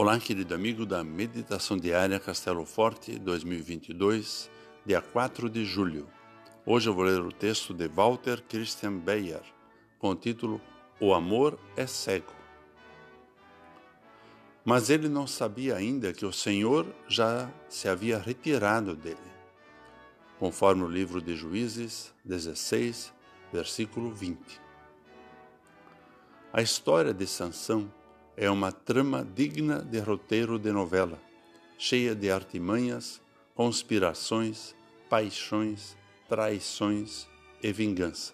Olá, querido amigo da Meditação Diária Castelo Forte 2022, dia 4 de julho. Hoje eu vou ler o texto de Walter Christian Beyer, com o título O Amor é Cego. Mas ele não sabia ainda que o Senhor já se havia retirado dele, conforme o livro de Juízes 16, versículo 20. A história de Sansão é uma trama digna de roteiro de novela, cheia de artimanhas, conspirações, paixões, traições e vingança.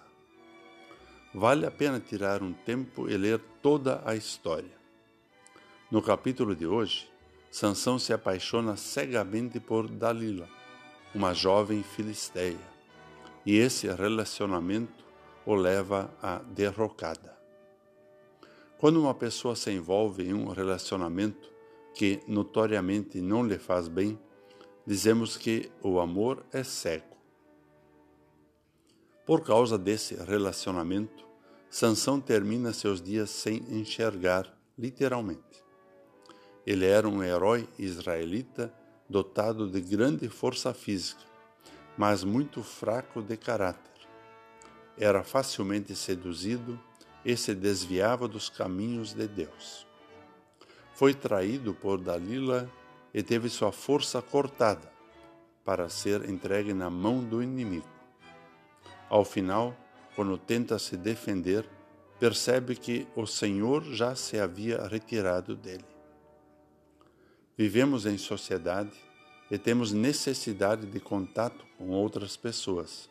Vale a pena tirar um tempo e ler toda a história. No capítulo de hoje, Sansão se apaixona cegamente por Dalila, uma jovem filisteia, e esse relacionamento o leva à derrocada. Quando uma pessoa se envolve em um relacionamento que notoriamente não lhe faz bem, dizemos que o amor é cego. Por causa desse relacionamento, Sansão termina seus dias sem enxergar, literalmente. Ele era um herói israelita dotado de grande força física, mas muito fraco de caráter. Era facilmente seduzido e se desviava dos caminhos de Deus. Foi traído por Dalila e teve sua força cortada para ser entregue na mão do inimigo. Ao final, quando tenta se defender, percebe que o Senhor já se havia retirado dele. Vivemos em sociedade e temos necessidade de contato com outras pessoas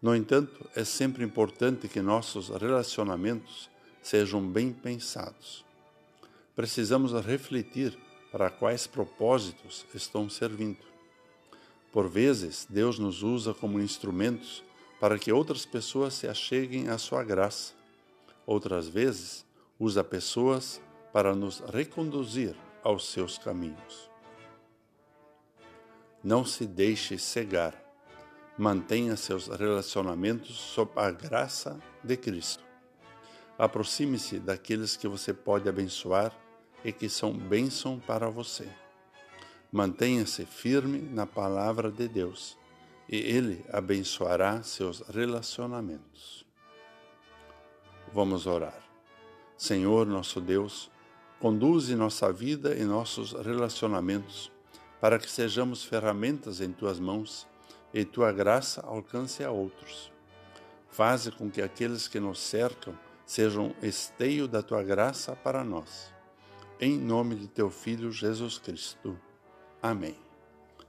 no entanto, é sempre importante que nossos relacionamentos sejam bem pensados. Precisamos refletir para quais propósitos estão servindo. Por vezes, Deus nos usa como instrumentos para que outras pessoas se acheguem à sua graça. Outras vezes, usa pessoas para nos reconduzir aos seus caminhos. Não se deixe cegar Mantenha seus relacionamentos sob a graça de Cristo. Aproxime-se daqueles que você pode abençoar e que são bênção para você. Mantenha-se firme na palavra de Deus e Ele abençoará seus relacionamentos. Vamos orar. Senhor nosso Deus, conduze nossa vida e nossos relacionamentos para que sejamos ferramentas em tuas mãos e tua graça alcance a outros. Faze com que aqueles que nos cercam sejam esteio da tua graça para nós. Em nome de teu Filho Jesus Cristo. Amém.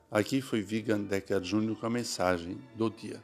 Aqui foi Vigan Decker Júnior com a mensagem do dia.